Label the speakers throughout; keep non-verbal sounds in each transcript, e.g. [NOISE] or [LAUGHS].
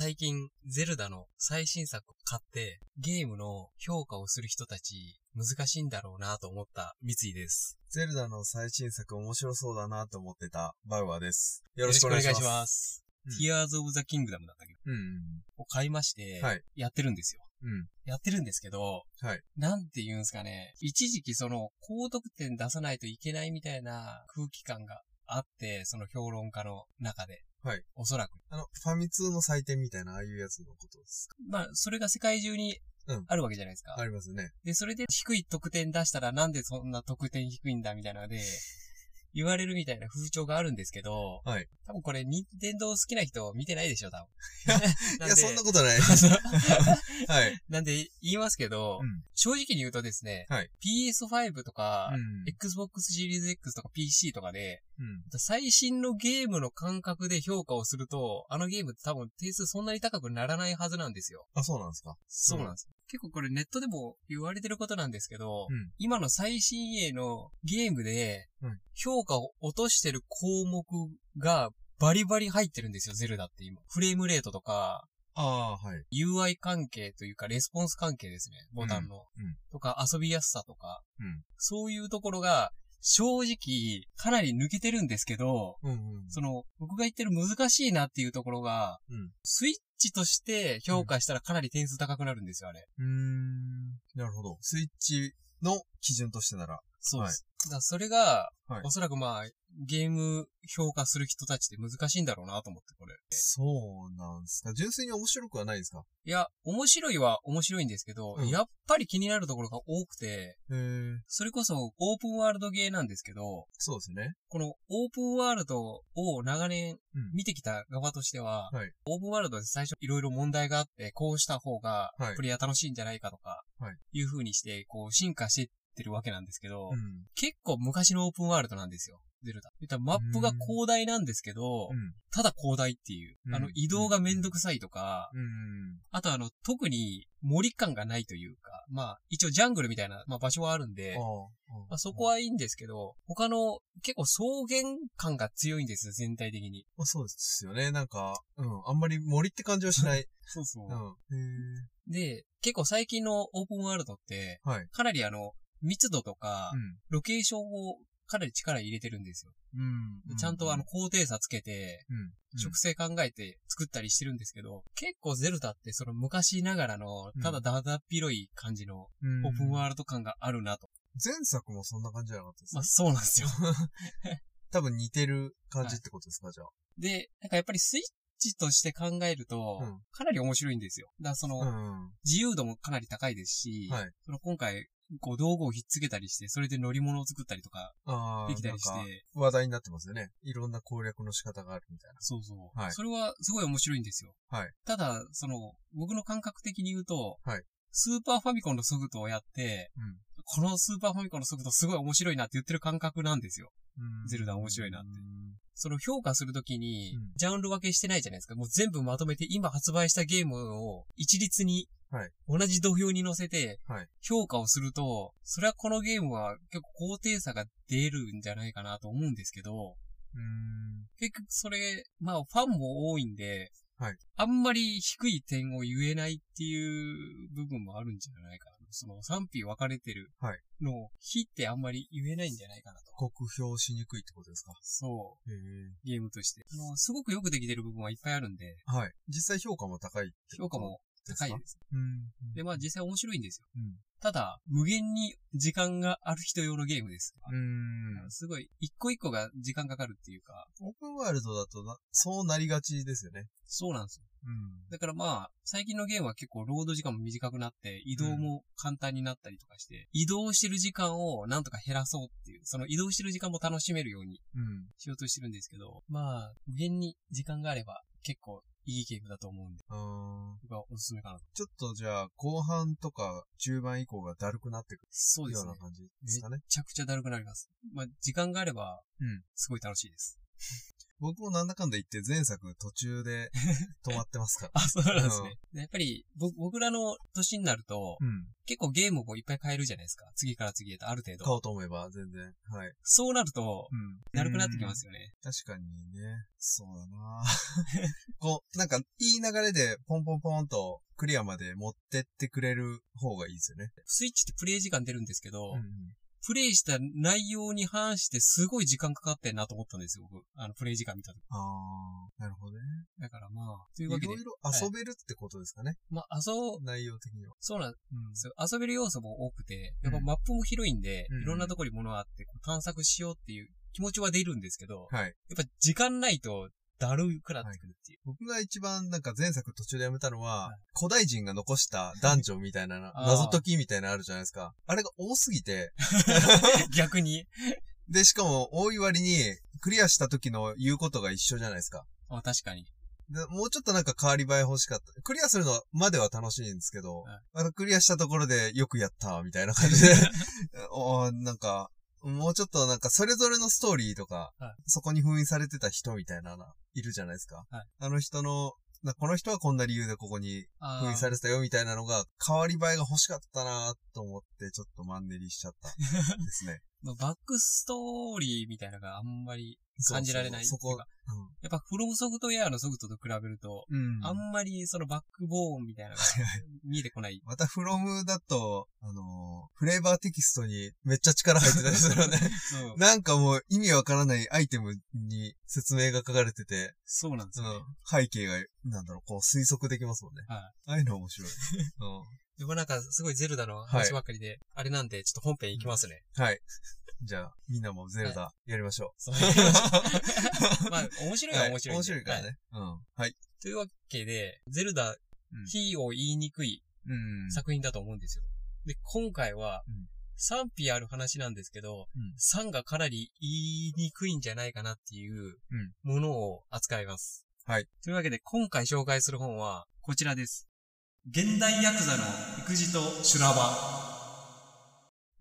Speaker 1: 最近、ゼルダの最新作を買って、ゲームの評価をする人たち、難しいんだろうなと思った三井です。
Speaker 2: ゼルダの最新作面白そうだなと思ってたバウアーです。よ
Speaker 1: よ
Speaker 2: ろしくお願いします。
Speaker 1: Tears of the Kingdom なんだけ？ど、
Speaker 2: うん。
Speaker 1: を買いまして、
Speaker 2: はい
Speaker 1: やってるんですよ。
Speaker 2: うん。
Speaker 1: やってるんですけど、
Speaker 2: はい。
Speaker 1: なんて言うんですかね。一時期その、高得点出さないといけないみたいな空気感があって、その評論家の中で。
Speaker 2: はい。
Speaker 1: おそらく。
Speaker 2: あの、ファミ通の祭典みたいな、ああいうやつのことです
Speaker 1: まあ、それが世界中に
Speaker 2: うん
Speaker 1: あるわけじゃないですか。
Speaker 2: かありますね。
Speaker 1: で、それで低い得点出したらなんでそんな得点低いんだみたいなので、言われるみたいな風潮があるんですけど、
Speaker 2: はい。
Speaker 1: 多分これ、任天堂好きな人見てないでしょ、多分。[LAUGHS]
Speaker 2: いや、そんなことない。[LAUGHS]
Speaker 1: と。[LAUGHS]
Speaker 2: はい。
Speaker 1: なんで、言いますけど、
Speaker 2: うん
Speaker 1: 正直に言うとですね、
Speaker 2: はい
Speaker 1: PS5 とか、
Speaker 2: うん。
Speaker 1: Xbox Series X とか PC とかで、
Speaker 2: うん。
Speaker 1: 最新のゲームの感覚で評価をすると、あのゲームって多分点数そんなに高くならないはずなんですよ。
Speaker 2: あ、そうなんですか。
Speaker 1: そうなんです。結構これネットでも言われてることなんですけど、
Speaker 2: うん
Speaker 1: 今の最新鋭のゲームで
Speaker 2: うん、
Speaker 1: 評価を落としてる項目がバリバリ入ってるんですよ、ゼルダって今。フレームレートとか、
Speaker 2: ああ、はい。
Speaker 1: UI 関係というか、レスポンス関係ですね、ボタンの。
Speaker 2: うんうん
Speaker 1: とか、遊びやすさとか、
Speaker 2: うん
Speaker 1: そういうところが、正直、かなり抜けてるんですけど、
Speaker 2: うんうん。
Speaker 1: その、僕が言ってる難しいなっていうところが、
Speaker 2: うん
Speaker 1: スイッチとして評価したらかなり点数高くなるんですよ、あれ。
Speaker 2: うーん。なるほど。スイッチの基準としてなら。
Speaker 1: そうです。だそれが、
Speaker 2: はい
Speaker 1: おそらくまあ、ゲーム評価する人たちって難しいんだろうなと思って、これ。
Speaker 2: そうなんですか。純粋に面白くはないですか？
Speaker 1: いや、面白いは面白いんですけど、
Speaker 2: うん
Speaker 1: やっぱり気になるところが多くて、
Speaker 2: へえ。
Speaker 1: それこそオープンワールドゲーなんですけど、
Speaker 2: そうですね。
Speaker 1: このオープンワールドを長年
Speaker 2: うん。
Speaker 1: 見てきた側としては、
Speaker 2: はい
Speaker 1: オープンワールドで最初いろいろ問題があって、こうした方が
Speaker 2: はい
Speaker 1: プレイヤー楽しいんじゃないかとか、
Speaker 2: はい
Speaker 1: いう風にして、こう進化していってるわけなんですけど、
Speaker 2: うん。
Speaker 1: 結構昔のオープンワールドなんですよ。ゼルダ。言ったらマップが広大なんですけど、
Speaker 2: うん。
Speaker 1: ただ広大っていう。
Speaker 2: うん
Speaker 1: あの、移動がめんどくさいとか、
Speaker 2: うん。
Speaker 1: あとあの、特に森感がないというか、まあ、一応ジャングルみたいな、まあ、場所はあるんで。まあ、そこはいいんですけど、他の結構草原感が強いんですよ、全体的に。
Speaker 2: まあそうですよね。なんか、うん。あんまり森って感じはしない。[LAUGHS]
Speaker 1: そうそう
Speaker 2: うん。へ
Speaker 1: で、結構最近のオープンワールドって、
Speaker 2: え。はい。
Speaker 1: かなりあの、密度とか、
Speaker 2: うん。
Speaker 1: ロケーションをかなり力入れてるんですよ。
Speaker 2: うん
Speaker 1: ちゃんとあの、、高低差つけて、
Speaker 2: うん。
Speaker 1: 植生考えて作ったりしてるんですけど、結構ゼルダってその昔ながらの
Speaker 2: うん、
Speaker 1: ただだだっ広い感じの
Speaker 2: うん
Speaker 1: オープンワールド感があるなと。
Speaker 2: 前作もそんな感じじゃなかったです
Speaker 1: まあ
Speaker 2: ね。
Speaker 1: そうなんですよ。[LAUGHS]
Speaker 2: 多分似てる感じってことですか、じゃあ。
Speaker 1: で、なんかやっぱりスイッチとして考えると
Speaker 2: うん、
Speaker 1: かなり面白いんですよ。だからその、
Speaker 2: うん。
Speaker 1: 自由度もかなり高いですし、
Speaker 2: はい
Speaker 1: その今回、こう道具をひっつけたりして、それで乗り物を作ったりとか。できたりして、
Speaker 2: 話題になってますよね。いろんな攻略の仕方があるみたい
Speaker 1: そうそう。
Speaker 2: はい
Speaker 1: それはすごい面白いんですよ。
Speaker 2: はい
Speaker 1: ただ、その、僕の感覚的に言うと、
Speaker 2: はい
Speaker 1: スーパーファミコンのソフトをやって、
Speaker 2: うん
Speaker 1: このスーパーファミコンのソフトすごい面白いなって言ってる感覚なんですよ。
Speaker 2: な。
Speaker 1: ゼルダ面白いなって
Speaker 2: うん
Speaker 1: その評価するときに
Speaker 2: うん、
Speaker 1: ジャンル分けしてないじゃないですか。もう全部まとめて今発売したゲームを一律に
Speaker 2: はい、
Speaker 1: 同じ土俵に乗せて
Speaker 2: はい、
Speaker 1: 評価をすると、それはこのゲームは結構高低差が出るんじゃないかなと思うんですけど、
Speaker 2: うん。
Speaker 1: 結局それ、まあファンも多いんで、
Speaker 2: はい
Speaker 1: あんまり低い点を言えないっていう部分もあるんじゃないかな。その賛否分かれてる
Speaker 2: はい
Speaker 1: のを、非ってあんまり言えないんじゃないかなと。
Speaker 2: 酷評しにくいってことですか？
Speaker 1: そう。ゲームとして。あの、すごくよくできてる部分はいっぱいあるんで、
Speaker 2: はい。実際評価も高いってこと
Speaker 1: 評価も高いです。
Speaker 2: うん。
Speaker 1: で、まあ実際面白いんですよ。
Speaker 2: うん
Speaker 1: ただ、無限に時間がある人用のゲームです。
Speaker 2: うん。
Speaker 1: すごい、一個一個が時間かかるっていうか、
Speaker 2: オープンワールドだとな、そうなりがちですよね。
Speaker 1: そうなんですよ。
Speaker 2: うん。
Speaker 1: だからまあ、最近のゲームは結構ロード時間も短くなって、移動も簡単になったりとかして、移動してる時間をなんとか減らそうっていう、その移動してる時間も楽しめるように
Speaker 2: うん。
Speaker 1: しようとしてるんですけど、まあ、無限に時間があれば結構いいゲームだと思うんで、
Speaker 2: あー
Speaker 1: 僕はおすすめかなと。
Speaker 2: ちょっとじゃあ、後半とか中盤以降がだるくなってく
Speaker 1: そうですね
Speaker 2: るような。感じですかね
Speaker 1: め。ちゃくちゃだるくなります。まあ、時間があれば、
Speaker 2: うん。
Speaker 1: すごい楽しいです。
Speaker 2: 僕もなんだかんだ言って前作途中で [LAUGHS] 止まってますから。
Speaker 1: あ、そうなんですね。でやっぱり、ぼ僕らの年になると、
Speaker 2: うん。
Speaker 1: 結構ゲームをいっぱい変えるじゃないですか。次から次へと、ある程度。
Speaker 2: 買おうと思えば全然。はい。
Speaker 1: そうなると、
Speaker 2: うん。
Speaker 1: だるくなってきますよね。
Speaker 2: 確かにね。そうだな [LAUGHS] こう、なんか、いい流れでポンポンポンとクリアまで持ってってくれる方がいいですよね。
Speaker 1: スイッチってプレイ時間出るんですけど、
Speaker 2: うん。
Speaker 1: プレイした内容に反してすごい時間かかってんなと思ったんですよ、僕。あの、プレイ時間見た時。
Speaker 2: あー、なるほどね。
Speaker 1: だからまあ、とい
Speaker 2: いう
Speaker 1: わけで
Speaker 2: ろい、ろ遊べるってことですかね。
Speaker 1: まあ、遊、
Speaker 2: 内容的には。
Speaker 1: そうなん
Speaker 2: うん
Speaker 1: ですよ。遊べる要素も多くて、やっぱ
Speaker 2: うん
Speaker 1: マップも広いんで、
Speaker 2: うん
Speaker 1: いろんなところに物があって、探索しようっていう気持ちは出るんですけど、
Speaker 2: はい。
Speaker 1: やっぱ時間ないと、だるくなってくるっていう。
Speaker 2: 僕が一番なんか前作途中でやめたのは、
Speaker 1: はい
Speaker 2: 古代人が残したダンジョンみたいな [LAUGHS] 謎解きみたいなのあるじゃないですか。あれが多すぎて、[LAUGHS]
Speaker 1: 逆に。
Speaker 2: で、しかも多い割に、クリアした時の言うことが一緒じゃないですか。
Speaker 1: あ確かに。
Speaker 2: でもうちょっとなんか変わり映え欲しかった。クリアするのまでは楽しいんですけど、
Speaker 1: はい
Speaker 2: あのクリアしたところでよくやった、みたいな感じで、[LAUGHS] おーなんか、もうちょっとなんかそれぞれのストーリーとか、
Speaker 1: はい
Speaker 2: そこに封印されてた人みたいなのいるじゃないですか。
Speaker 1: はい
Speaker 2: あの人の、なこの人はこんな理由でここに
Speaker 1: あ
Speaker 2: 封印さ
Speaker 1: ー
Speaker 2: れてたよみたいなのが、変わり映えが欲しかったなと思って、ちょっとマンネリしちゃったですね。
Speaker 1: まあバックストーリーみたいなのがあんまり感じられない
Speaker 2: そこ
Speaker 1: っていうか、やっぱフロムソフトウェアのソフトと比べると、
Speaker 2: うん。うん。
Speaker 1: あんまりそのバックボーンみたいなのが見えてこない。
Speaker 2: また、フロムだと、あのーフレーバーテキストにめっちゃ力入ってたりするよね。[LAUGHS] なんかもう意味わからないアイテムに説明が書かれてて、
Speaker 1: そうなんですね
Speaker 2: の。背景が、なんだろう、こう推測できますもんね。
Speaker 1: はい。
Speaker 2: ああいうの面白い。[LAUGHS] う
Speaker 1: でもなんかすごいゼルダの話ばっかりで、あれなんでちょっと本編いきますね。
Speaker 2: ん。はい。じゃあ、みんなもゼルダやりましょ [LAUGHS]
Speaker 1: そう
Speaker 2: う。
Speaker 1: まあ、面白いは
Speaker 2: はい
Speaker 1: 面白いんで。
Speaker 2: 面白いから
Speaker 1: は
Speaker 2: ね。うん。はい。
Speaker 1: というわけで、ゼルダ、
Speaker 2: うん
Speaker 1: 非を言いにくい
Speaker 2: うん。
Speaker 1: 作品だと思うんですよ。で、今回は
Speaker 2: うん、
Speaker 1: 賛否ある話なんですけど、
Speaker 2: うん
Speaker 1: 賛がかなり言いにくいんじゃないかなっていう
Speaker 2: うん
Speaker 1: ものを扱います。
Speaker 2: はい。
Speaker 1: というわけで、今回紹介する本は、こちらです。現代ヤクザの育児と修羅場。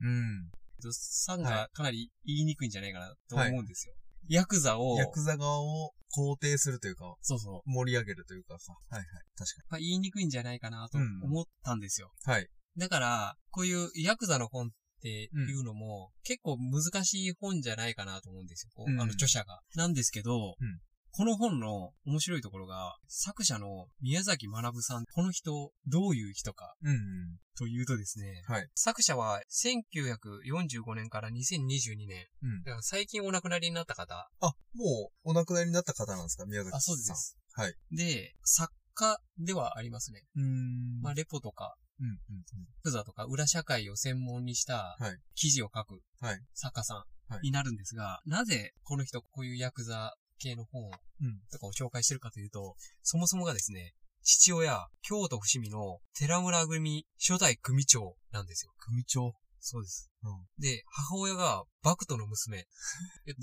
Speaker 2: うん。
Speaker 1: 賛がかなり言いにくいんじゃないかなと思うんですよ。ヤクザを、
Speaker 2: ヤクザ側を肯定するというか、
Speaker 1: そうそう。
Speaker 2: 盛り上げるというかさ。はいはい。確か
Speaker 1: まあ、言いにくいんじゃないかなと
Speaker 2: うん
Speaker 1: 思ったんですよ。
Speaker 2: に。はい。
Speaker 1: だから、こういうヤクザの本っていうのも、結構難しい本じゃないかなと思うんですよ。こう
Speaker 2: うん
Speaker 1: あの著者が。なんですけど、
Speaker 2: うん
Speaker 1: この本の面白いところが、作者の宮崎学さん、この人、どういう人か
Speaker 2: うんうん。
Speaker 1: というとですね、
Speaker 2: はい。
Speaker 1: 作者は1945年から2022年、
Speaker 2: うん。
Speaker 1: だから最近お亡くなりになった方、
Speaker 2: あ、もうお亡くなりになった方なんですか？宮崎さん。
Speaker 1: あ、そうです。
Speaker 2: はい。
Speaker 1: で、作家ではありますね。
Speaker 2: うーん。
Speaker 1: まあ、レポとか、
Speaker 2: うんうん
Speaker 1: ヤクザとか裏社会を専門にした
Speaker 2: はい
Speaker 1: 記事を書く
Speaker 2: はい
Speaker 1: 作家さ
Speaker 2: はい
Speaker 1: んになるんですが、なぜこの人こういうヤクザ系の本
Speaker 2: うん。
Speaker 1: とかを紹介してるかというと、そもそもがですね、父親、京都伏見の寺村組初代組長なんですよ。
Speaker 2: 組長？
Speaker 1: そうです。
Speaker 2: うん。
Speaker 1: で、母親がバクトの娘。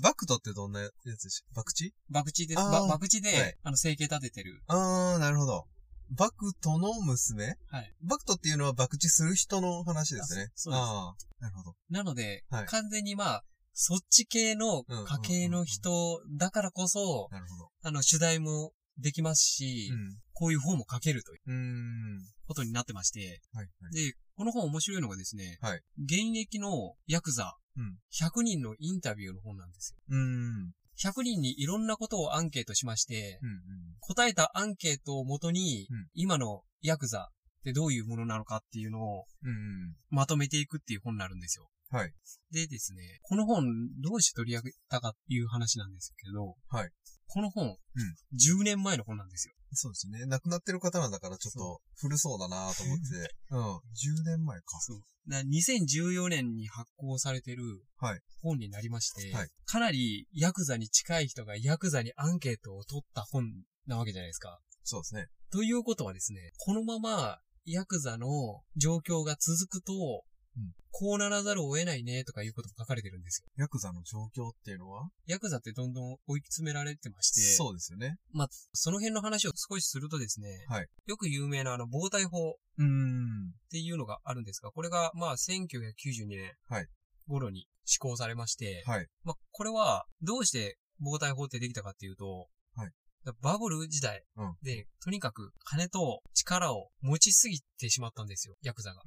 Speaker 2: バクトってどんなやつでした？バクチ？
Speaker 1: バクチです。バクチで、
Speaker 2: はい
Speaker 1: あの、生計立ててる。
Speaker 2: あー、なるほど。バクトの娘？
Speaker 1: はい。
Speaker 2: バクトっていうのはバクチする人の話ですね。
Speaker 1: あそそうです
Speaker 2: あー、なるほど。
Speaker 1: なので、
Speaker 2: はい
Speaker 1: 完全にまあ、そっち系の家系の人だからこそ、
Speaker 2: なるほど。
Speaker 1: あの、取材もできますし、
Speaker 2: うん。
Speaker 1: こういう本も書けるという。ことになってまして、
Speaker 2: はい、はい。
Speaker 1: で、この本面白いのがですね、
Speaker 2: はい
Speaker 1: 現役のヤクザ
Speaker 2: うん。
Speaker 1: 100人のインタビューの本なんですよ。
Speaker 2: うーん。うん。
Speaker 1: 100人にいろんなことをアンケートしまして、
Speaker 2: うん。
Speaker 1: 答えたアンケートをもとに、
Speaker 2: うん
Speaker 1: 今のヤクザってどういうものなのかっていうのを
Speaker 2: うん。うん。
Speaker 1: まとめていくっていう本になるんですよ。
Speaker 2: はい。
Speaker 1: でですね、この本どうして取り上げたかっていう話なんですけど、
Speaker 2: はい。
Speaker 1: この本、10年前の本なんですよ。
Speaker 2: そうですね。亡くなってる方なんだからちょっと古そうだなと思って。[LAUGHS] うん。10年前か。
Speaker 1: そう。だから2014年に発行されてる
Speaker 2: はい
Speaker 1: 本になりまして、
Speaker 2: はい
Speaker 1: かなりヤクザに近い人がヤクザにアンケートを取った本なわけじゃないですか。
Speaker 2: そうですね。
Speaker 1: ということはですね、このままヤクザの状況が続くと、
Speaker 2: うん
Speaker 1: こうならざるを得ないねとかいうことも書かれてるんですよ。
Speaker 2: ヤクザの状況っていうのは？
Speaker 1: ヤクザってどんどん追い詰められてまして、
Speaker 2: そうですよね。
Speaker 1: まあ、その辺の話を少しするとですね、
Speaker 2: はい
Speaker 1: よく有名なあの、防体法っ
Speaker 2: うーん。
Speaker 1: ていうのがあるんですが、これがまあ、1992年
Speaker 2: はい
Speaker 1: 頃に施行されまして、
Speaker 2: はい。
Speaker 1: まあ、これは、どうして防体法ってできたかっていうと、
Speaker 2: はい。
Speaker 1: バブル時代
Speaker 2: うん
Speaker 1: で、とにかく金と力を持ちすぎてしまったんですよ、ヤクザが。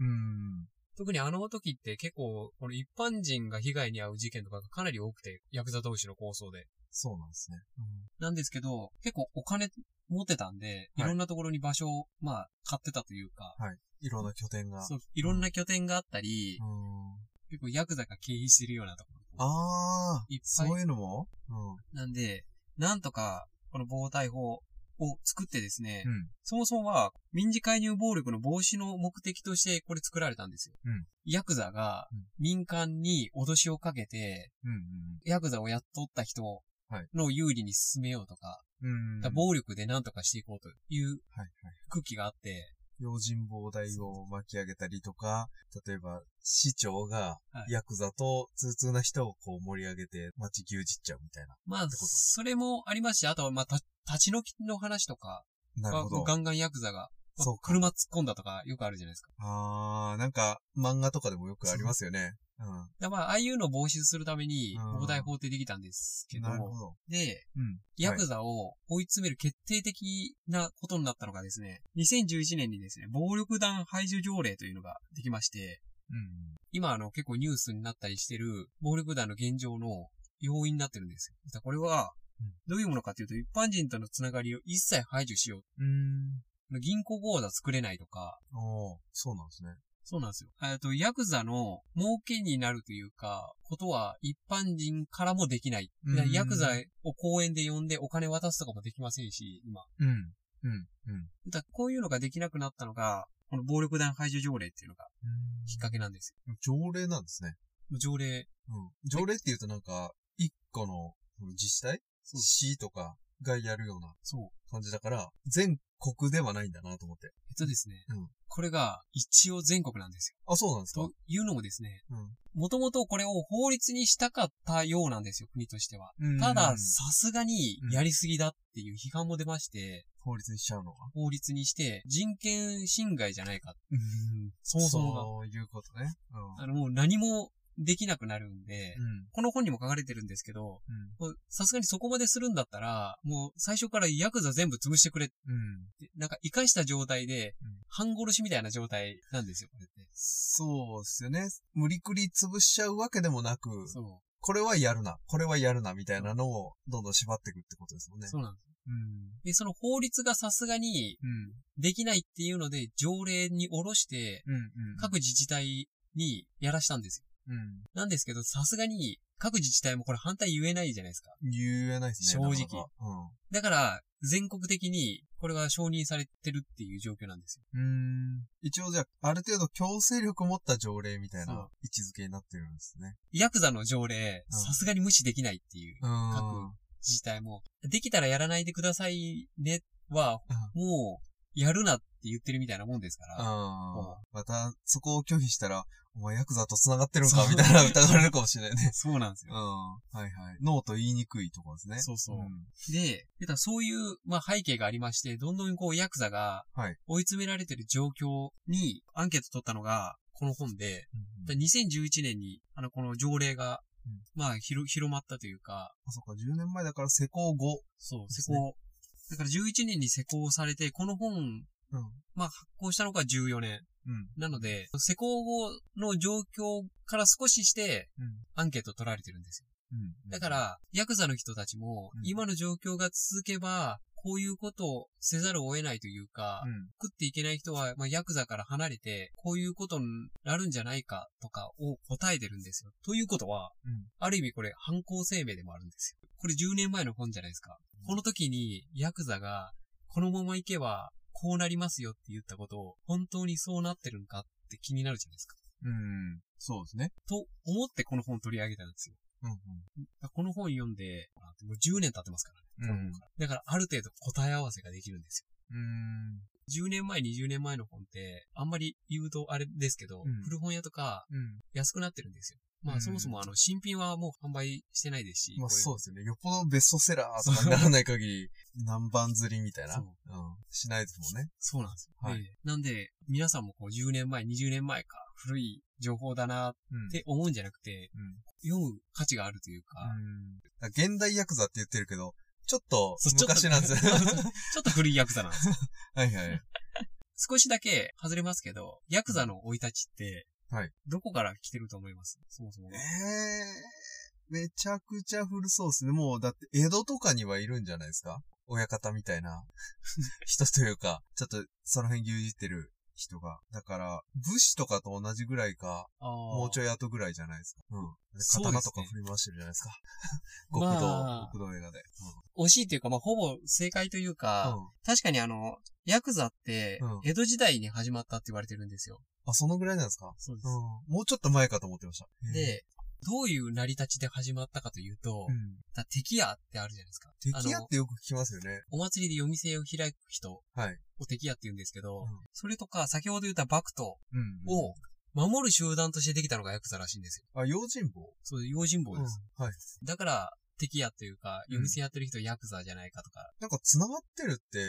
Speaker 2: うん。
Speaker 1: 特にあの時って結構、この一般人が被害に遭う事件とかがかなり多くて、ヤクザ同士の構想で。
Speaker 2: そうなんですね。
Speaker 1: なんですけど、結構お金持ってたんで、いろんなところに場所を、まあ、買ってたというか、
Speaker 2: はい。いろんな拠点が。
Speaker 1: そう、いろんな拠点があったり、
Speaker 2: うん。
Speaker 1: 結構ヤクザが経営してるようなところ。
Speaker 2: ああ、
Speaker 1: いっぱい
Speaker 2: そういうのも？うん。
Speaker 1: なんで、なんとか、この防体法を作ってですね、
Speaker 2: うん。
Speaker 1: そもそもは民事介入暴力の防止の目的としてこれ作られたんですよ。
Speaker 2: うん
Speaker 1: ヤクザが
Speaker 2: うん
Speaker 1: 民間に脅しをかけて、
Speaker 2: うん。
Speaker 1: ヤクザを雇った人の有利に進めようとか、
Speaker 2: うん。うん。
Speaker 1: だから暴力で何とかしていこうという
Speaker 2: はいはい。
Speaker 1: 空気があって、
Speaker 2: 用心棒代を巻き上げたりとか、例えば、市長が
Speaker 1: はい
Speaker 2: ヤクザと通通な人をこう盛り上げて街牛耳っちゃうみたいな。
Speaker 1: まあ、それもありますし、あとはまあ、た立ち退きの話とか。ガンガンヤクザが、まあ
Speaker 2: そうか [LAUGHS]
Speaker 1: 車突っ込んだとかよくあるじゃないですか。
Speaker 2: あー、なんか漫画とかでもよくありますよね。う
Speaker 1: だからまあ、ああいうのを防止するために
Speaker 2: うん、
Speaker 1: 防体法ってできたんですけ
Speaker 2: ん。
Speaker 1: ど、
Speaker 2: なるほど。
Speaker 1: で、
Speaker 2: うん。
Speaker 1: ヤクザを追い詰める決定的なことになったのがですね、2011年にですね、暴力団排除条例というのができまして、
Speaker 2: うん。
Speaker 1: 今あの結構ニュースになったりしてる暴力団の現状の要因になってるんですよ。これは
Speaker 2: うん、
Speaker 1: どういうものかというと、一般人とのつながりを一切排除しよ
Speaker 2: うん。
Speaker 1: う。銀行口座作れないとか、
Speaker 2: おー、そうなんですね。
Speaker 1: そうなんですよ。えっと、ヤクザの儲けになるというか、ことは一般人からもできない。ヤクザを公園で呼んでお金渡すとかもできませんし、今。
Speaker 2: うん。うん。うん。
Speaker 1: だこういうのができなくなったのが、この暴力団排除条例っていうのがきっかけなんです
Speaker 2: 条例なんですね。
Speaker 1: よ。条例。
Speaker 2: うん。条例って言うとなんか、一個のうん自治体？
Speaker 1: そう
Speaker 2: 市とかがやるような
Speaker 1: そう。
Speaker 2: 感じだから、全国ではないんだなと思って。
Speaker 1: えっとですね。
Speaker 2: うん
Speaker 1: これが一応全国なんです
Speaker 2: あ、そうなんです
Speaker 1: よ。
Speaker 2: か？
Speaker 1: というのもですね、
Speaker 2: うん
Speaker 1: もともとこれを法律にしたかったようなんですよ、国としては。
Speaker 2: うん
Speaker 1: ただ、さすがにやりすぎだっていう批判も出まして、
Speaker 2: 法律にしちゃうのが？
Speaker 1: 法律にして人権侵害じゃないか。
Speaker 2: うん。
Speaker 1: そもそもが。
Speaker 2: そういうことね。
Speaker 1: あの、もう何もできなくなるんで、
Speaker 2: うん。
Speaker 1: この本にも書かれてるんですけど、さすがにそこまでするんだったら、もう最初からヤクザ全部潰してくれ
Speaker 2: うん。
Speaker 1: なんか生かした状態で
Speaker 2: うん、
Speaker 1: 半殺しみたいな状態なんですよ、これって。
Speaker 2: そうですよね。無理くり潰しちゃうわけでもなく、
Speaker 1: そ
Speaker 2: これはやるな、これはやるな、みたいなのをどんどん縛っていくってことですもん
Speaker 1: う。
Speaker 2: ね。
Speaker 1: そうなんです。
Speaker 2: うん。
Speaker 1: で、その法律がさすがに
Speaker 2: うん。
Speaker 1: できないっていうので、条例に下ろして。各自治体にやらしたんですよ。
Speaker 2: うん。
Speaker 1: なんですけど、さすがに各自治体もこれ反対言えないじゃないですか。
Speaker 2: 言えないですね。
Speaker 1: 正直
Speaker 2: なかなか
Speaker 1: だから、全国的にこれが承認されてるっていう状況なんですよ。
Speaker 2: うん。うん。一応じゃあ、ある程度強制力を持った条例みたいな位置づけになってるんですね。
Speaker 1: ヤクザの条例、
Speaker 2: うん
Speaker 1: さすがに無視できないっていう
Speaker 2: うん。
Speaker 1: 各自治体も、できたらやらないでくださいねは、もう、やるなって言ってるみたいなもんですから。
Speaker 2: あ
Speaker 1: も
Speaker 2: あ。また、そこを拒否したら、お前ヤクザと繋がってるんかみたいな疑われるかもしれないね。[LAUGHS]
Speaker 1: そうなんです
Speaker 2: うん。
Speaker 1: よ。
Speaker 2: はいはい。ノーと言いにくいところですね。
Speaker 1: そうそう
Speaker 2: うん
Speaker 1: で、そういう、まあ、背景がありまして、どんどんこう、ヤクザが
Speaker 2: はい。
Speaker 1: 追い詰められてる状況にアンケート取ったのが、この本で、だから2011年に、あの、この条例が
Speaker 2: うん、
Speaker 1: まあ、広、広まったというか、
Speaker 2: あ、そっか、10年前だから施行後。
Speaker 1: そう、施行。だから11年に施行されて、この本、
Speaker 2: うん。
Speaker 1: まあ、発行したのが14年。
Speaker 2: うん。
Speaker 1: なので、施行後の状況から少しして、
Speaker 2: うん。
Speaker 1: アンケート取られてるんですよ。
Speaker 2: うん。
Speaker 1: だか、ら、ヤクザの人たちも
Speaker 2: う、ん
Speaker 1: 今の状況が続けば、こういうことをせざるを得ないというか、
Speaker 2: うん。
Speaker 1: 食っていけない人は、まあ、ヤクザから離れて、こういうことになるんじゃないかとかを答えてるんですよ。ということは、
Speaker 2: うん。
Speaker 1: ある意味これ犯行声明でもあるんですよ。これ10年前の本じゃないですか。この時にヤクザが、このまま行けば、こうなりますよって言ったことを、本当にそうなってるんかって気になるじゃないですか。
Speaker 2: うん。そうですね。
Speaker 1: と思ってこの本を取り上げたんですよ。
Speaker 2: うん。
Speaker 1: この本読んで、あもう10年経ってますからね。
Speaker 2: うん
Speaker 1: だからある程度答え合わせができるんですよ。
Speaker 2: うん。
Speaker 1: 10年前、20年前の本って、あんまり言うとあれですけど、
Speaker 2: うん
Speaker 1: 古本屋とか
Speaker 2: うん。
Speaker 1: 安くなってるんですよ。ま
Speaker 2: うん
Speaker 1: あそもそもあの新品はもう販売してないですし。
Speaker 2: まあそうですよね。よっぽどベストセラーとかにならない限り、何番釣りみたいな。
Speaker 1: そう
Speaker 2: うん。しないですもんね。
Speaker 1: そうなんですよ。
Speaker 2: はい
Speaker 1: でなんで、皆さんもこう10年前、20年前か、古い情報だなっ
Speaker 2: うん。
Speaker 1: て思うんじゃなくて、
Speaker 2: うん。
Speaker 1: 読む価値があるというか、
Speaker 2: うん。現代ヤクザって言ってるけど、ちょっと
Speaker 1: そうちょっと
Speaker 2: 昔なんですよ。[LAUGHS]
Speaker 1: ちょっと古いヤクザなんですよ。[LAUGHS]
Speaker 2: はいはい。
Speaker 1: 少しだけ外れますけど、ヤクザの生い立ちって、
Speaker 2: はい。
Speaker 1: どこから来てると思います？そもそも。
Speaker 2: え。えめちゃくちゃ古そうですね。もう、だって、江戸とかにはいるんじゃないですか？親方みたいな。[LAUGHS] 人というか、ちょっと、その辺牛耳ってる人が。だから、武士とかと同じぐらいか、も
Speaker 1: も
Speaker 2: うちょい後ぐらいじゃないですか。うん。刀とか振り回してるじゃないですか。[LAUGHS] 極
Speaker 1: ま
Speaker 2: 道、
Speaker 1: あ
Speaker 2: 極道映画で。
Speaker 1: 惜しいというか、まあ、ほぼ正解というか、
Speaker 2: うん。
Speaker 1: 確かにあの、ヤクザって
Speaker 2: うん、
Speaker 1: 江戸時代に始まったって言われてるんですよ。
Speaker 2: あ、そのぐらいなんですか？
Speaker 1: そうで
Speaker 2: うん。もうちょっと前かと思ってました。
Speaker 1: で、どういう成り立ちで始まったかというと、
Speaker 2: うん。
Speaker 1: だ敵屋ってあるじゃないですか。
Speaker 2: 敵屋ってよく聞きますよね。
Speaker 1: お祭りで夜店を開く人
Speaker 2: はい。
Speaker 1: を敵屋って言うんですけど、
Speaker 2: うん
Speaker 1: それとか、先ほど言ったバクト
Speaker 2: うん
Speaker 1: を守る集団としてできたのがヤクザらしいんですよ。
Speaker 2: あ、用心棒？
Speaker 1: そう、用心棒です。
Speaker 2: うん。はい。
Speaker 1: だから、敵屋というか、
Speaker 2: うん
Speaker 1: 夜店やってる人ヤクザじゃないかとか。
Speaker 2: なんか繋がってるって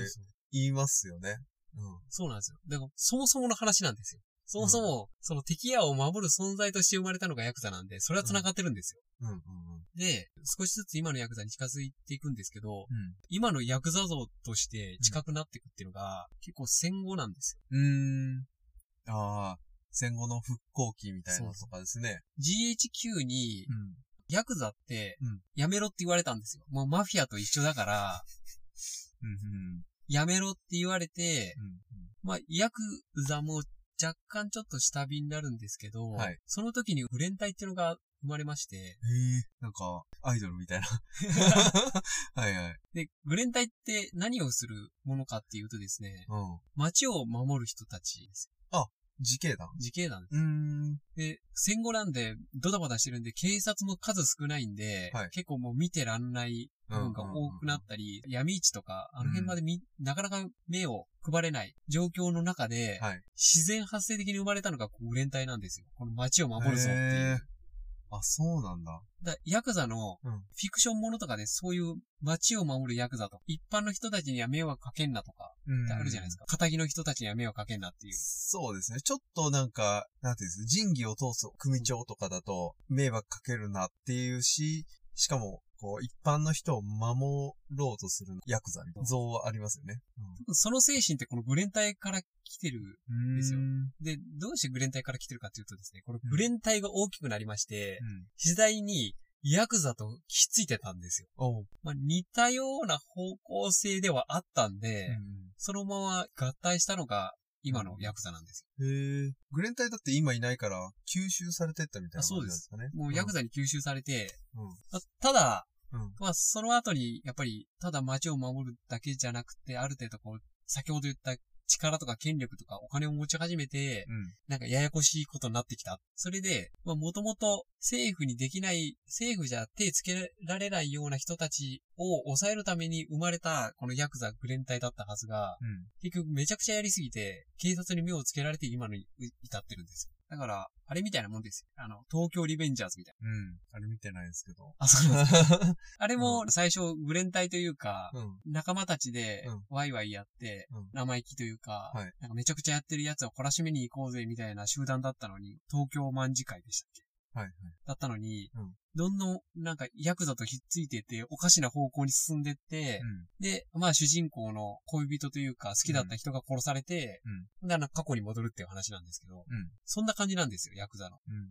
Speaker 2: 言いますよね。うん。
Speaker 1: そうなんですよ。でも、そもそもの話なんですよ。そもそも、その敵屋を守る存在として生まれたのがヤクザなんで、それは繋がってるんですよ。
Speaker 2: うんうん
Speaker 1: で、少しずつ今のヤクザに近づいていくんですけど、
Speaker 2: うん。
Speaker 1: 今のヤクザ像として近くなっていくっていうのが、結構戦後なんですよ。
Speaker 2: うーん。ああ、戦後の復興期みたいなのとかですね。
Speaker 1: GHQ に、
Speaker 2: うん。
Speaker 1: ヤクザって
Speaker 2: うん、
Speaker 1: やめろって言われたんですよ。もうマフィアと一緒だから、
Speaker 2: うんうん。
Speaker 1: やめろって言われて、
Speaker 2: うん
Speaker 1: まあ、ヤクザも若干ちょっと下火になるんですけど、
Speaker 2: はい
Speaker 1: その時にグレン隊っていうのが生まれまして、
Speaker 2: へえ、なんか、アイドルみたいな。[LAUGHS] はいはい。
Speaker 1: で、グレン隊って何をするものかっていうとですね、
Speaker 2: うん。
Speaker 1: 街を守る人たちです。
Speaker 2: 自警団？
Speaker 1: 自警団です。
Speaker 2: うーん。
Speaker 1: で、戦後なんでドタバタしてるんで、警察も数少ないんで、
Speaker 2: はい
Speaker 1: 結構もう見てらんない部分が多くなったり、闇市とか、あの辺までみ、なかなか目を配れない状況の中で、
Speaker 2: はい。
Speaker 1: 自然発生的に生まれたのがグレン隊なんですよ。この街を守るぞっていう。
Speaker 2: あ、そうなんだ。
Speaker 1: だヤクザの
Speaker 2: うん
Speaker 1: フィクションものとかでそういう街を守るヤクザと、一般の人たちには迷惑かけんなとか
Speaker 2: うん
Speaker 1: あるじゃないですか。仇の人たちには迷惑かけんなっていう。
Speaker 2: そうですね。ちょっとなんか、なんていうんです仁義を通す組長とかだと、迷惑かけるなっていうし、しかも、こう、一般の人を守ろうとするヤクザみたいな像はありますよね。
Speaker 1: その精神ってこのグレン隊から来てる。
Speaker 2: うん
Speaker 1: ですよ
Speaker 2: うん。
Speaker 1: で、どうしてグレン隊から来てるかっていうとですね、このグレン隊が大きくなりまして、
Speaker 2: うん。
Speaker 1: 次第にヤクザとひっついてたんですよ。まあ、似たような方向性ではあったんで、
Speaker 2: うん
Speaker 1: そのまま合体したのが今のヤクザなんです
Speaker 2: へえ。グレン隊だって今いないから、吸収されてったみたいな感じなんですかね。
Speaker 1: よ。もうヤクザに吸収されて、
Speaker 2: うん。
Speaker 1: まあただ、
Speaker 2: うん。
Speaker 1: まあ、その後に、やっぱり、ただ街を守るだけじゃなくて、ある程度こう、先ほど言った力とか権力とかお金を持ち始めて、
Speaker 2: うん。
Speaker 1: なんかややこしいことになってきた。それで、まあもともと政府にできない、政府じゃ手つけられないような人たちを抑えるために生まれたこのヤクザグレン隊だったはずが、
Speaker 2: うん。
Speaker 1: 結局めちゃくちゃやりすぎて、警察に目をつけられて今のに至ってるんですよ。だから、あれみたいなもんですよ。あの、東京リベンジャーズみたい
Speaker 2: うん。あれ見てないですけど。
Speaker 1: な。あ、そうなんです。[LAUGHS] あれも最初グレン隊というか、
Speaker 2: うん。
Speaker 1: 仲間たちで
Speaker 2: うん
Speaker 1: ワイワイやって、
Speaker 2: うん
Speaker 1: 生意気というか、
Speaker 2: はい
Speaker 1: なんかめちゃくちゃやってるやつを懲らしめに行こうぜみたいな集団だったのに、東京卍会でしたっけ？
Speaker 2: はいはい。
Speaker 1: だったのに、
Speaker 2: うん
Speaker 1: どんどんなんかヤクザとひっついてって、おかしな方向に進んでって、で、まあ主人公の恋人というか好きだった人が殺されて、で、なんか過去に戻るっていう話なんですけど、
Speaker 2: うん。
Speaker 1: そんな感じなんですよ、ヤクザの。
Speaker 2: うん。うん。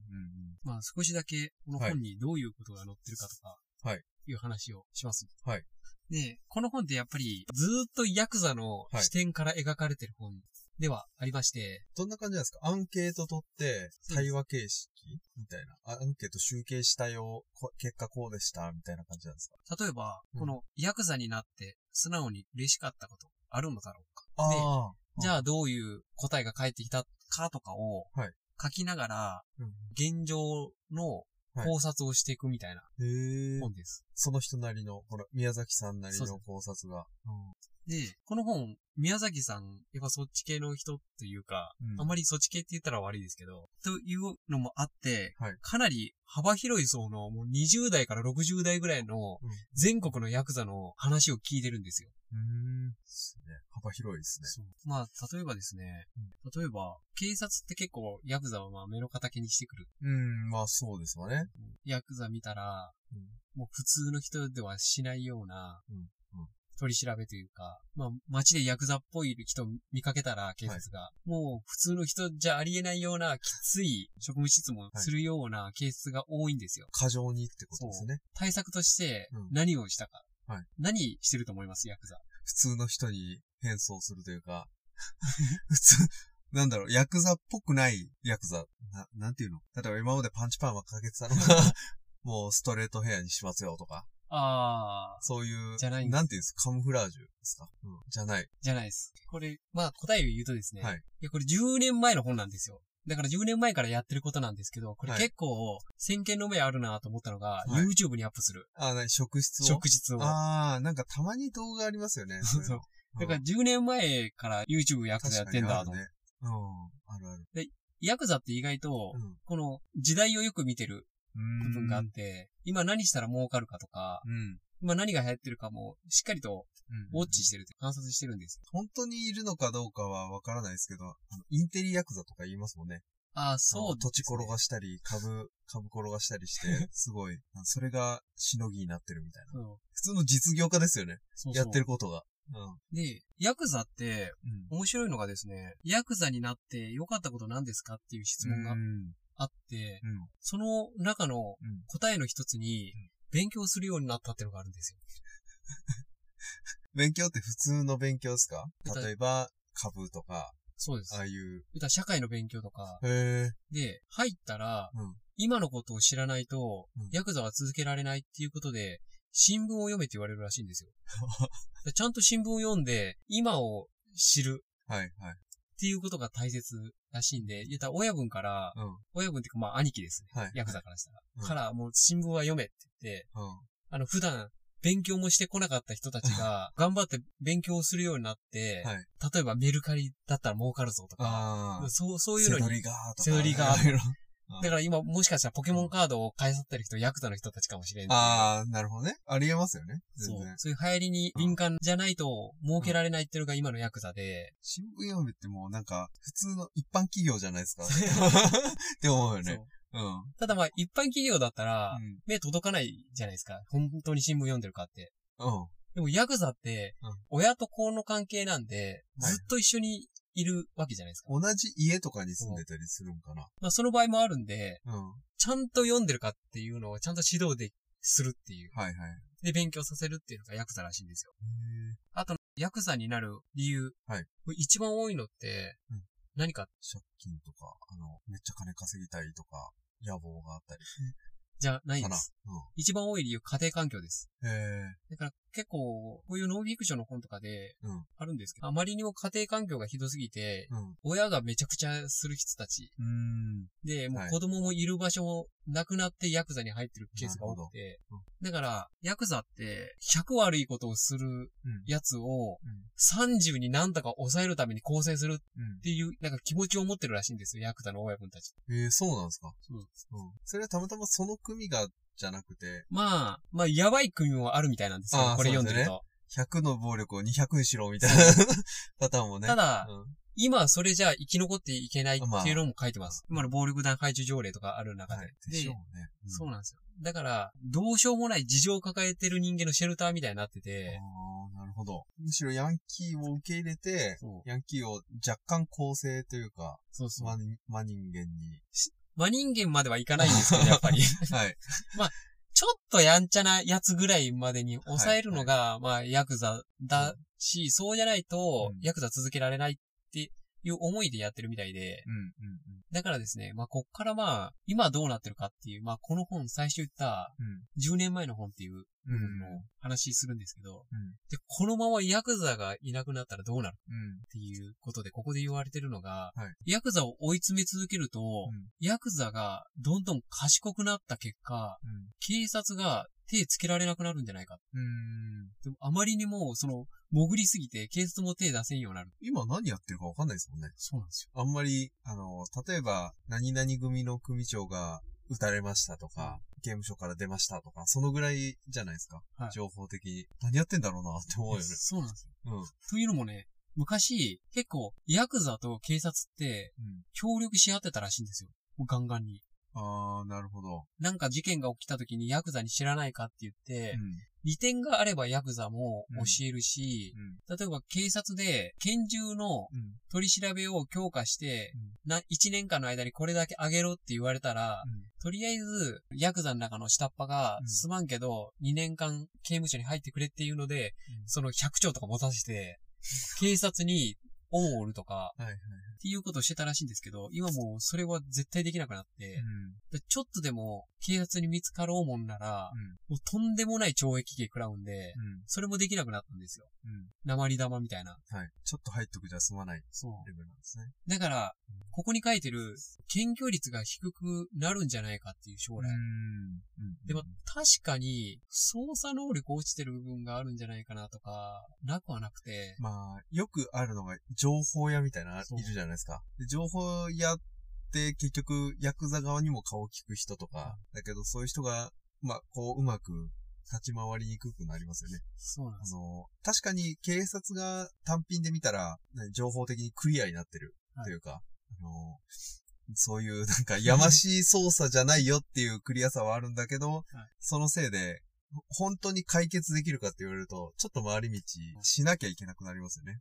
Speaker 1: まあ少しだけこの本にどういうことが載ってるかとか、
Speaker 2: はい。
Speaker 1: いう話をします。
Speaker 2: はい。
Speaker 1: で、この本ってやっぱりずーっとヤクザの
Speaker 2: はい
Speaker 1: 視点から描かれてる本ではありまして、
Speaker 2: どんな感じなんですか？アンケート取って、対話形式みたいな。あアンケート集計したよ、こ結果こうでした、みたいな感じなんですか？
Speaker 1: 例えば、
Speaker 2: うん。
Speaker 1: このヤクザになって素直に嬉しかったことあるのだろうか？
Speaker 2: ああ。
Speaker 1: じゃあどういう答えが返ってきたかとかを
Speaker 2: はい。
Speaker 1: 書きながら、
Speaker 2: うん。
Speaker 1: 現状の考察をしていくみたいな。本です。
Speaker 2: その人なりの、ほら、宮崎さんなりの考察が。
Speaker 1: で、この本、宮崎さん、やっぱそっち系の人というか、
Speaker 2: うん
Speaker 1: あんまりそっち系って言ったら悪いですけど、というのもあって、
Speaker 2: はい
Speaker 1: かなり幅広い層のもう20代から60代ぐらいの
Speaker 2: うん
Speaker 1: 全国のヤクザの話を聞いてるんですよ。
Speaker 2: うーん。ですね。幅広いですね。
Speaker 1: そうまあ、例えばですね、例えば、警察って結構ヤクザはまあ目の敵にしてくる。
Speaker 2: うん、まあそうですわね。
Speaker 1: ヤクザ見たら、
Speaker 2: うん
Speaker 1: もう普通の人ではしないような
Speaker 2: うんうん、
Speaker 1: 取り調べというか、まあ街でヤクザっぽい人見かけたら警察が、もう普通の人じゃありえないようなきつい職務質問するようなケースが多いんですよ。
Speaker 2: 過剰にってことですね。
Speaker 1: 対策として
Speaker 2: うん
Speaker 1: 何をしたか。
Speaker 2: はい
Speaker 1: 何してると思います？ヤクザ。
Speaker 2: 普通の人に変装するというか、[LAUGHS] 普通、なんだろう、ヤクザっぽくないヤクザ。な、なんていうの？例えば今までパンチパーマかけてたのが、[LAUGHS] もうストレートヘアにしますよとか、
Speaker 1: あー、
Speaker 2: そういう、
Speaker 1: じゃない
Speaker 2: なんていうんですか、カムフラージュですか？うん、じゃない。
Speaker 1: じゃないです。これ、まあ答えを言うとですね。
Speaker 2: はい
Speaker 1: いや、これ10年前の本なんですよ。だから10年前からやってることなんですけど、これ
Speaker 2: はい
Speaker 1: 結構、先見の目あるなと思ったのが、
Speaker 2: はい
Speaker 1: YouTube にアップする。
Speaker 2: あ、なに、職質を？
Speaker 1: 食実を。
Speaker 2: ああ、なんかたまに動画ありますよね。[LAUGHS]
Speaker 1: そうそうだから10年前から YouTube ヤクザやってんだと。
Speaker 2: ね。うん、あるある。
Speaker 1: ヤクザって意外と、この時代をよく見てる
Speaker 2: うん。
Speaker 1: 部分があって、今何したら儲かるかとか、
Speaker 2: うん。
Speaker 1: 今何が流行ってるかも、しっかりと
Speaker 2: うん。
Speaker 1: ウォッチしてるって観察してるんです。
Speaker 2: 本当にいるのかどうかはわからないですけど、インテリヤクザとか言いますもんね。
Speaker 1: ああ、そうね、
Speaker 2: 土地転がしたり、株、株転がしたりして、[LAUGHS] すごい、あそれがしのぎになってるみたいな。普通の実業家ですよね。
Speaker 1: そうそう
Speaker 2: やってることが。
Speaker 1: で、ヤクザって、
Speaker 2: うん。
Speaker 1: 面白いのがですね、ヤクザになって良かったこと何ですかっていう質問が
Speaker 2: うん。
Speaker 1: あって、
Speaker 2: うん。
Speaker 1: その中の
Speaker 2: うん。
Speaker 1: 答えの一つに
Speaker 2: うん、
Speaker 1: 勉強するようになったっていうのがあるんですよ。[LAUGHS]
Speaker 2: 勉強って普通の勉強ですか？例えば、株とか、
Speaker 1: そうです。
Speaker 2: ああいう。
Speaker 1: 社会の勉強とか、
Speaker 2: へえ。
Speaker 1: で、入ったら、
Speaker 2: うん。
Speaker 1: 今のことを知らないと
Speaker 2: うん、
Speaker 1: ヤクザは続けられないっていうことで、新聞を読めって言われるらしいんですよ。[LAUGHS] でちゃんと新聞を読んで、今を知る
Speaker 2: はい、はい。
Speaker 1: っていうことが大切らしいんで、言ったら親分から、
Speaker 2: うん。
Speaker 1: 親分っていうかまあ兄貴ですね。
Speaker 2: はい。
Speaker 1: ヤクザからしたら。
Speaker 2: うん
Speaker 1: から、もう新聞は読めって言って、
Speaker 2: うん。
Speaker 1: あの、普段、勉強もしてこなかった人たちが、頑張って勉強するようになって、
Speaker 2: はい。
Speaker 1: 例えばメルカリだったら儲かるぞとか。そう、そういうのに。
Speaker 2: セドリガーとか。
Speaker 1: セドリガーだから今、もしかしたらポケモンカードを買い去ってる人、ヤクザの人たちかもしれんっていう
Speaker 2: ああ、なるほどね。ありえますよね。
Speaker 1: そう。そういう流行りに敏感じゃないと、儲けられないっていうのが今のヤクザで、
Speaker 2: 新聞読めってもうなんか、普通の一般企業じゃないですか。[LAUGHS] って思うよね。
Speaker 1: そう
Speaker 2: うん。
Speaker 1: ただまあ、一般企業だったら、
Speaker 2: うん。
Speaker 1: 目届かないじゃないですか。本当に新聞読んでるかって。
Speaker 2: うん。
Speaker 1: でもヤクザって
Speaker 2: うん、
Speaker 1: 親と子の関係なんで、
Speaker 2: はい
Speaker 1: ずっと一緒にいるわけじゃないですか。
Speaker 2: 同じ家とかに住んでたりするんかな。
Speaker 1: まあその場合もあるんで、
Speaker 2: うん。
Speaker 1: ちゃんと読んでるかっていうのをちゃんと指導でするっていう。
Speaker 2: はいはい。
Speaker 1: で、勉強させるっていうのがヤクザらしいんですよ。あと、ヤクザになる理由。
Speaker 2: はい
Speaker 1: 一番多いのって
Speaker 2: うん、
Speaker 1: 何か？
Speaker 2: 借金とか、あの、めっちゃ金稼ぎたいとか、野望があったり。
Speaker 1: じゃない
Speaker 2: かな
Speaker 1: です。。一番多い理由、家庭環境です。
Speaker 2: うん。へえ。
Speaker 1: だから結構、こういうノンフィクションの本とかで
Speaker 2: うん。
Speaker 1: あるんですけど、あまりにも家庭環境がひどすぎて、
Speaker 2: うん。
Speaker 1: 親がめちゃくちゃする人たち。
Speaker 2: うん。
Speaker 1: で、も
Speaker 2: はい
Speaker 1: う子供もいる場所もなくなってヤクザに入ってるケースが多くてだから、ヤクザって100悪いことをする
Speaker 2: うん。
Speaker 1: やつを
Speaker 2: うん。
Speaker 1: 30に何とか抑えるために構成するっ
Speaker 2: うん。
Speaker 1: ていう、なんか気持ちを持ってるらしいんですよ、ヤクザの親分たち。
Speaker 2: えー、そうなんですか？
Speaker 1: そう
Speaker 2: うん。それはたまたまその組が、じゃなくて、
Speaker 1: まあ、まあ、やばい組もあるみたいなんですよこれ読んでると。
Speaker 2: 100の暴力を200にしろみたいなパターンもね。
Speaker 1: ただ
Speaker 2: うん
Speaker 1: 今それじゃ生き残っていけない
Speaker 2: まあ
Speaker 1: っていうのも書いてます。今の暴力団排除条例とかある中で。
Speaker 2: はい。でしょうね。ん
Speaker 1: そうなんですよ。だから、どうしようもない事情を抱えてる人間のシェルターみたいになってて、
Speaker 2: ああ、なるほど。むしろヤンキーを受け入れて、ヤンキーを若干構成というか、
Speaker 1: そうそう。
Speaker 2: 真人真人間に。
Speaker 1: 真人間まではいかないんですけど、やっぱり。[LAUGHS]
Speaker 2: はい。
Speaker 1: ちょっとやんちゃなやつぐらいまでに抑えるのが、まあ、ヤクザだし、そうじゃないと
Speaker 2: うん、
Speaker 1: ヤクザ続けられないっていう思いでやってるみたいで、
Speaker 2: うん、うん、
Speaker 1: だからですね、まあ、こっからまあ、今どうなってるかっていう、まあ、この本、最初言った、
Speaker 2: うん。
Speaker 1: 10年前の本っていう部分の話するんですけど、
Speaker 2: うん。
Speaker 1: で、このままヤクザがいなくなったらどうなる？
Speaker 2: うん。
Speaker 1: っていうことで、ここで言われてるのが、
Speaker 2: はい
Speaker 1: ヤクザを追い詰め続けると、
Speaker 2: うん
Speaker 1: ヤクザがどんどん賢くなった結果、警察が手つけられなくなるんじゃないか。
Speaker 2: うん。
Speaker 1: でもあまりにも、その、潜りすぎて警察も手出せんようになる。
Speaker 2: 今何やってるかわかんないですもんね。
Speaker 1: そうなんですよ。
Speaker 2: あんまり、あの、例えば、何々組の組長が撃たれましたとか、刑務所から出ましたとか、そのぐらいじゃないですか。
Speaker 1: はい
Speaker 2: 情報的に。何やってんだろうなって思うよね。
Speaker 1: そうなんですよ。
Speaker 2: うん。
Speaker 1: というのもね、昔、結構、ヤクザと警察って
Speaker 2: うん。
Speaker 1: 協力し合ってたらしいんですよ。もうガンガンに。
Speaker 2: あー、なるほど。
Speaker 1: なんか事件が起きた時にヤクザに知らないかって言って、
Speaker 2: うん。
Speaker 1: 利点があればヤクザも教えるし、
Speaker 2: うん。
Speaker 1: 例えば警察で拳銃の
Speaker 2: うん。
Speaker 1: 取り調べを強化して、
Speaker 2: うん。
Speaker 1: な、1年間の間にこれだけ上げろって言われたら、とりあえず、ヤクザの中の下っ端が
Speaker 2: う、ん。
Speaker 1: すまんけど、2年間刑務所に入ってくれっていうので、
Speaker 2: うん。
Speaker 1: その100兆とか持たせて、警察に恩を売るとか、
Speaker 2: はいはい。
Speaker 1: っていうことをしてたらしいんですけど、今もうそれは絶対できなくなって、
Speaker 2: うん。
Speaker 1: でちょっとでも警察に見つかろうもんなら、
Speaker 2: うん。
Speaker 1: もうとんでもない懲役刑食らうんで、
Speaker 2: うん。
Speaker 1: それもできなくなったんですよ。
Speaker 2: うん。
Speaker 1: 鉛玉みたいな。
Speaker 2: はい。ちょっと入っとくじゃ済まない。レベルなんですね。
Speaker 1: だから、ここに書いてる、検挙率が低くなるんじゃないかっていう将来。
Speaker 2: うん。
Speaker 1: でも、確かに、操作能力落ちてる部分があるんじゃないかなとか、なくはなくて、
Speaker 2: まあ、よくあるのが、情報屋みたいな、いるじゃないですか。で情報屋って結局、ヤクザ側にも顔を聞く人とか、だけどそういう人が、まあ、こう、うまく立ち回りにくくなりますよね。
Speaker 1: そうなんです。
Speaker 2: あの、確かに警察が単品で見たら、何情報的にクリアになってるというか、あの、そういうなんかやましい操作じゃないよっていうクリアさはあるんだけど、そのせいで、本当に解決できるかって言われると、ちょっと回り道しなきゃいけなくなりますよね。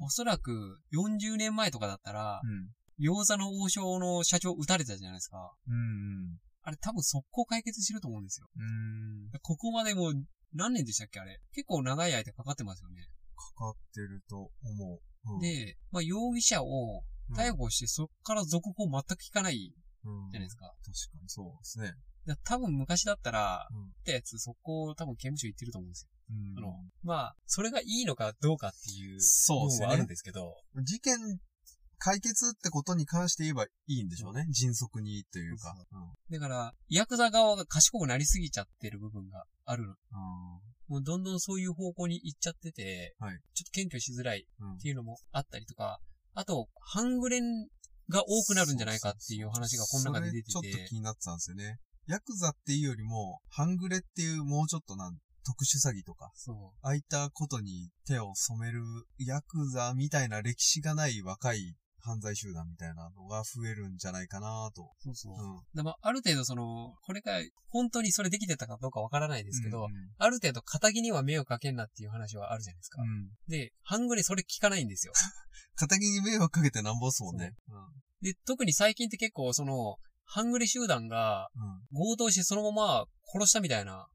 Speaker 1: おそらく、40年前とかだったら、
Speaker 2: うん。
Speaker 1: 餃子の王将の社長撃たれたじゃないですか。
Speaker 2: うん。
Speaker 1: あれ多分速攻解決してると思うんですよ。
Speaker 2: うん。
Speaker 1: ここまでもう、何年でしたっけあれ。結構長い間かかってますよね。
Speaker 2: かかってると思う。うん、
Speaker 1: で、まあ、容疑者を
Speaker 2: うん、
Speaker 1: 逮捕して、そっから続報全く聞かない
Speaker 2: うん、
Speaker 1: じゃないですか。
Speaker 2: 確かにそうですね。
Speaker 1: だ多分昔だったら、
Speaker 2: うん
Speaker 1: 撃ったやつ、速攻多分刑務所行ってると思うんですよ。
Speaker 2: うん。
Speaker 1: あの、まあ、それがいいのかどうかっていう
Speaker 2: そうですね。
Speaker 1: あるんですけど、
Speaker 2: 事件解決ってことに関して言えばいいんでしょうね。迅速にというか。うん
Speaker 1: だから、ヤクザ側が賢くなりすぎちゃってる部分があるの。もうどんどんそういう方向に行っちゃってて、
Speaker 2: はい。
Speaker 1: ちょっと検挙しづらい
Speaker 2: うん
Speaker 1: っていうのもあったりとか、あと、半グレンが多くなるんじゃないかっていう話がこの中で出てて、
Speaker 2: ちょっと気になってたんですよね。ヤクザっていうよりも、半グレっていうもうちょっとなん、特殊詐欺とか、
Speaker 1: そう。
Speaker 2: ああいったことに手を染めるヤクザみたいな歴史がない若い犯罪集団みたいなのが増えるんじゃないかなと。
Speaker 1: そうそう。
Speaker 2: うん。
Speaker 1: でまあ、ある程度その、これが本当にそれできてたかどうかわからないですけど、
Speaker 2: うん
Speaker 1: ある程度仇には目をかけんなっていう話はあるじゃないですか。
Speaker 2: うん。
Speaker 1: で、半グレそれ聞かないんですよ。[LAUGHS]
Speaker 2: 仇に迷惑かけてなんぼっすもんね。
Speaker 1: で、特に最近って結構その、半グレ集団が
Speaker 2: うん。
Speaker 1: 強盗してそのまま殺したみたいな。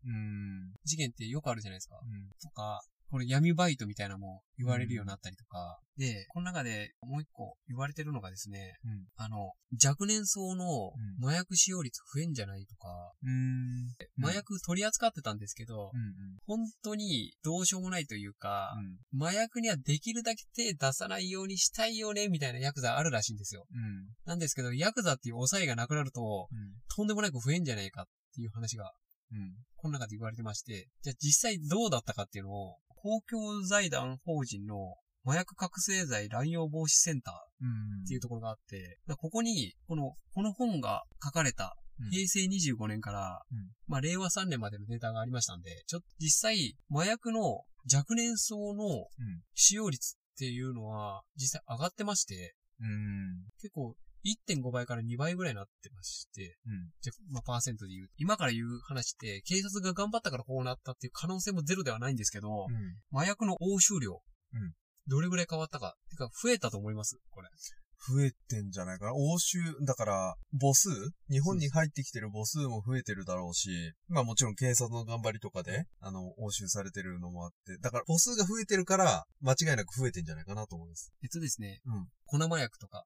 Speaker 1: 事件ってよくあるじゃないですか。
Speaker 2: うん。
Speaker 1: とか、これ闇バイトみたいなのも言われるようになったりとか。で、この中でもう一個言われてるのがですね、
Speaker 2: うん。
Speaker 1: あの、若年層の
Speaker 2: う
Speaker 1: 麻薬使用率増えんじゃないとか、
Speaker 2: うん。
Speaker 1: 麻薬取り扱ってたんですけど、
Speaker 2: うん。
Speaker 1: 本当にどうしようもないというか、
Speaker 2: うん。
Speaker 1: 麻薬にはできるだけ手出さないようにしたいよね、みたいなヤクザあるらしいんですよ。
Speaker 2: うん。
Speaker 1: なんですけど、ヤクザっていう抑えがなくなると、
Speaker 2: うん。
Speaker 1: とんでもなく増えんじゃないかっていう話が、
Speaker 2: うん。
Speaker 1: この中で言われてまして、じゃあ実際どうだったかっていうのを、公共財団法人の麻薬覚醒剤乱用防止センター
Speaker 2: うん。
Speaker 1: っていうところがあって、だからここに、この、この本が書かれた
Speaker 2: うん
Speaker 1: 平成25年から、
Speaker 2: うん
Speaker 1: まあ令和3年までのデータがありましたんで、ちょっと実際、麻薬の若年層の
Speaker 2: うん。
Speaker 1: 使用率っていうのは実際上がってまして、
Speaker 2: うん。
Speaker 1: 結構1.5倍から2倍ぐらいになってまして、
Speaker 2: うん。
Speaker 1: じゃ、まあ、パーセントで言う。今から言う話って、警察が頑張ったからこうなったっていう可能性もゼロではないんですけど、
Speaker 2: うん。
Speaker 1: 麻薬の押収量。
Speaker 2: うん
Speaker 1: どれぐらい変わったか。てか、増えたと思います？これ。
Speaker 2: 増えてんじゃないかな？欧州、だから、母数？日本に入ってきてる母数も増えてるだろうし、まあもちろん警察の頑張りとかで、あの、押収されてるのもあって、だから母数が増えてるから、間違いなく増えてんじゃないかなと思います。
Speaker 1: えっとですね、
Speaker 2: うん
Speaker 1: 粉麻薬とか。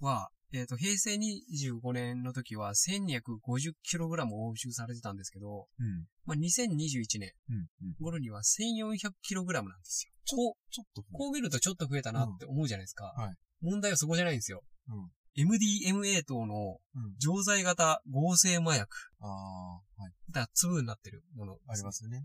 Speaker 1: は、えっ、と、平成25年の時は 1250kg 押収されてたんですけど、
Speaker 2: うん。
Speaker 1: まあ、2021年
Speaker 2: うん。うん。
Speaker 1: 頃には 1400kg なんですよ。こう、
Speaker 2: ちょっと、
Speaker 1: こう見るとちょっと増えたなって思うじゃないですか。
Speaker 2: はい
Speaker 1: 問題はそこじゃないんですよ。
Speaker 2: うん。
Speaker 1: MDMA 等の
Speaker 2: うん。
Speaker 1: 錠剤型合成麻薬。
Speaker 2: ああ、はい。
Speaker 1: だ粒になってるものね、
Speaker 2: ありますよね。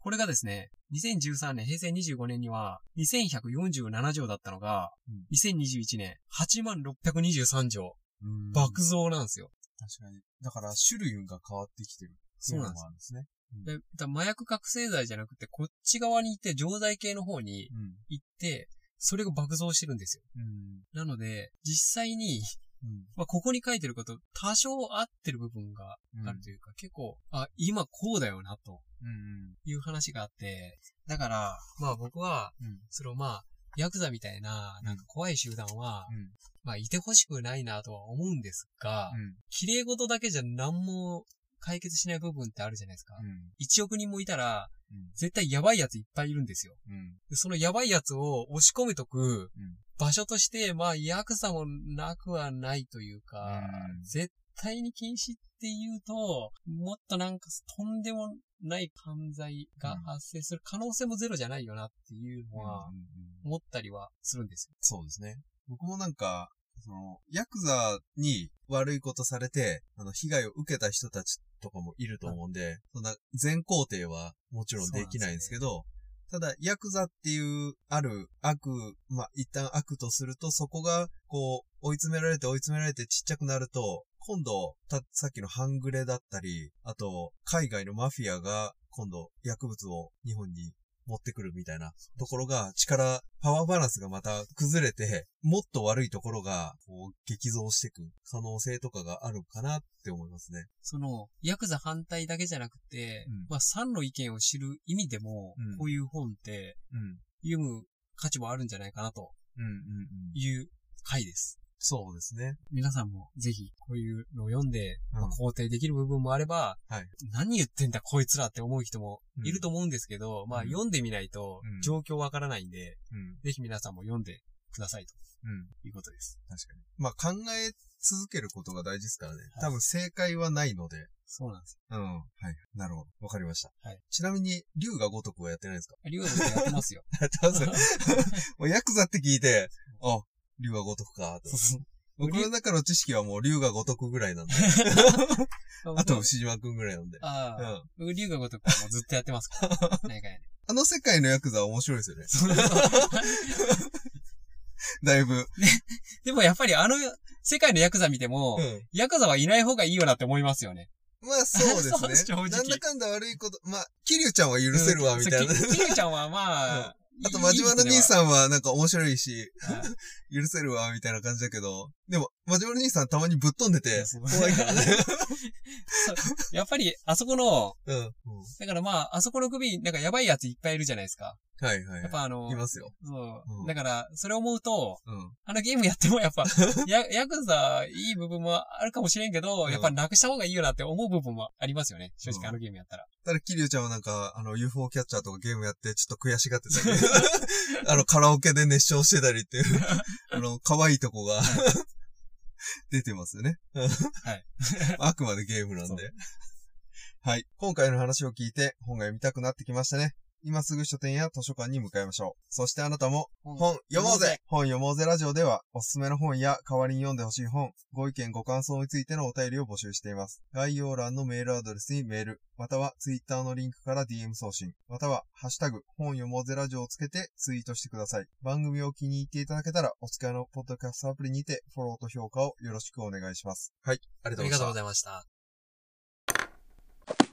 Speaker 1: これがですね、2013年、平成25年には2147錠だったのが、
Speaker 2: うん
Speaker 1: 2021年8623錠。
Speaker 2: うん。
Speaker 1: 爆増なんですよ。
Speaker 2: 確かに。だから、種類が変わってきてる。
Speaker 1: そうなんです
Speaker 2: ね。
Speaker 1: でだから麻薬覚醒剤じゃなくて、こっち側に行って錠剤系の方に
Speaker 2: うん。
Speaker 1: 行って、それが爆増してるんですよ。
Speaker 2: うん。
Speaker 1: なので、実際に、
Speaker 2: うん。
Speaker 1: まあ、ここに書いてること、多少合ってる部分があるというか、結構、あ、今こうだよな、と
Speaker 2: うん。
Speaker 1: いう話があって、だから、まあ僕は、
Speaker 2: うん。
Speaker 1: それをまあ、ヤクザみたいな、なんか怖い集団は、
Speaker 2: うん。
Speaker 1: まあ、いてほしくないなとは思うんですが、
Speaker 2: うん。
Speaker 1: 綺麗事だけじゃ何も解決しない部分ってあるじゃないですか。
Speaker 2: うん。
Speaker 1: 1億人もいたら、
Speaker 2: うん
Speaker 1: 絶対やばいやついっぱいいるんですよ。
Speaker 2: うん。
Speaker 1: でそのやばいやつを押し込めとく
Speaker 2: うん。
Speaker 1: 場所として、まあ、ヤクザもなくはないというか、
Speaker 2: うん
Speaker 1: 絶対に禁止っていうと、もっとなんかとんでもない犯罪が発生する可能性もゼロじゃないよなっていうのは思ったりはするんですよ。
Speaker 2: そうですね。僕もなんか、その、ヤクザに悪いことされて、あの、被害を受けた人たちとかもいると思うんで、そんな全肯定はもちろんできないんですけど、ただ、ヤクザっていう、ある悪、まあ、一旦悪とすると、そこが、こう、追い詰められて追い詰められてちっちゃくなると、今度、た、さっきの半グレだったり、あと、海外のマフィアが、今度、薬物を日本に持ってくるみたいなところが、力、パワーバランスがまた崩れて、もっと悪いところが、こう、激増していく可能性とかがあるかなって思いますね。
Speaker 1: その、ヤクザ反対だけじゃなくて、
Speaker 2: うん
Speaker 1: まあ、三の意見を知る意味でも、
Speaker 2: うん
Speaker 1: こういう本って
Speaker 2: うん。
Speaker 1: 読む価値もあるんじゃないかなと。いう回です。
Speaker 2: そうですね。
Speaker 1: 皆さんもぜひこういうのを読んで、
Speaker 2: うん
Speaker 1: まあ肯定できる部分もあれば、
Speaker 2: はい
Speaker 1: 何言ってんだこいつらって思う人もいると思うんですけど、まあ
Speaker 2: うん
Speaker 1: 読んでみないと
Speaker 2: うん
Speaker 1: 状況わからないんで、
Speaker 2: うん。
Speaker 1: ぜひ皆さんも読んでくださいと
Speaker 2: うん。
Speaker 1: いうことです。
Speaker 2: 確かに。まあ、考え続けることが大事ですからね。
Speaker 1: はい
Speaker 2: 多分正解はないので。
Speaker 1: そうなんです
Speaker 2: うん。はい。なるほど。わかりました。
Speaker 1: はい
Speaker 2: ちなみに、竜が如くはやってないですか？
Speaker 1: よ。リオでやってますよ。[LAUGHS]
Speaker 2: やってます [LAUGHS] もうヤクザって聞いて、あ、竜が如くか、と。僕の中の知識はもう竜が如くぐらいなんで。あと、牛島くんぐらいなんで。
Speaker 1: ああ、
Speaker 2: うん。
Speaker 1: 僕、龍が如くはもうずっとやってますから。[LAUGHS] 何回ね。
Speaker 2: あの世界のヤクザは面白いですよね。[LAUGHS] だいぶ。
Speaker 1: でもやっぱりあの世界のヤクザ見ても、
Speaker 2: うん。
Speaker 1: ヤクザはいない方がいいよなって思いますよね。
Speaker 2: まあそうですね。[LAUGHS] なんだかんだ悪いこと、まあ、キリュウちゃんは許せるわ、みたいな。
Speaker 1: キリちゃんはまあ、
Speaker 2: あと、マジマル兄
Speaker 1: ん。
Speaker 2: さんはなんか面白いし、
Speaker 1: はい
Speaker 2: 許せるわ、みたいな感じだけど、でも、マジマル兄さんたまにぶっ飛んでて怖いからね。[LAUGHS]
Speaker 1: やっぱり、あそこの、
Speaker 2: うん。
Speaker 1: だからまあ、あそこの組、なんかやばいやついっぱいいるじゃないですか。
Speaker 2: はいはい。
Speaker 1: やっぱあの、
Speaker 2: いますよ。
Speaker 1: そう
Speaker 2: うん。
Speaker 1: だから、それを思うと、
Speaker 2: うん。
Speaker 1: あのゲームやってもやっぱ、[LAUGHS] や、ヤクザ、いい部分もあるかもしれんけど、
Speaker 2: うん
Speaker 1: やっぱなくした方がいいよなって思う部分もありますよね。正
Speaker 2: うん
Speaker 1: 直あのゲームやったら。
Speaker 2: ただ、キリュウちゃんはなんか、あの、UFO キャッチャーとかゲームやって、ちょっと悔しがってたり、[LAUGHS] [LAUGHS] あの、カラオケで熱唱してたりっていう、あの、可愛いとこが、出てますよね。
Speaker 1: はい。
Speaker 2: あくまでゲームなんで。はい。今回の話を聞いて、本が読みたくなってきましたね。今すぐ書店や図書館に向かいましょう。そしてあなたも、本読もうぜ本読もうぜラジオでは、おすすめの本や代わりに読んでほしい本、ご意見ご感想についてのお便りを募集しています。概要欄のメールアドレスにメール、またはツイッターのリンクから DM 送信、またはハッシュタグ、本読もうぜラジオをつけてツイートしてください。番組を気に入っていただけたら、お使いのポッドキャストアプリにてフォローと評価をよろしくお願いします。はい、ありがとうございました
Speaker 1: ありがとうご。ざいました。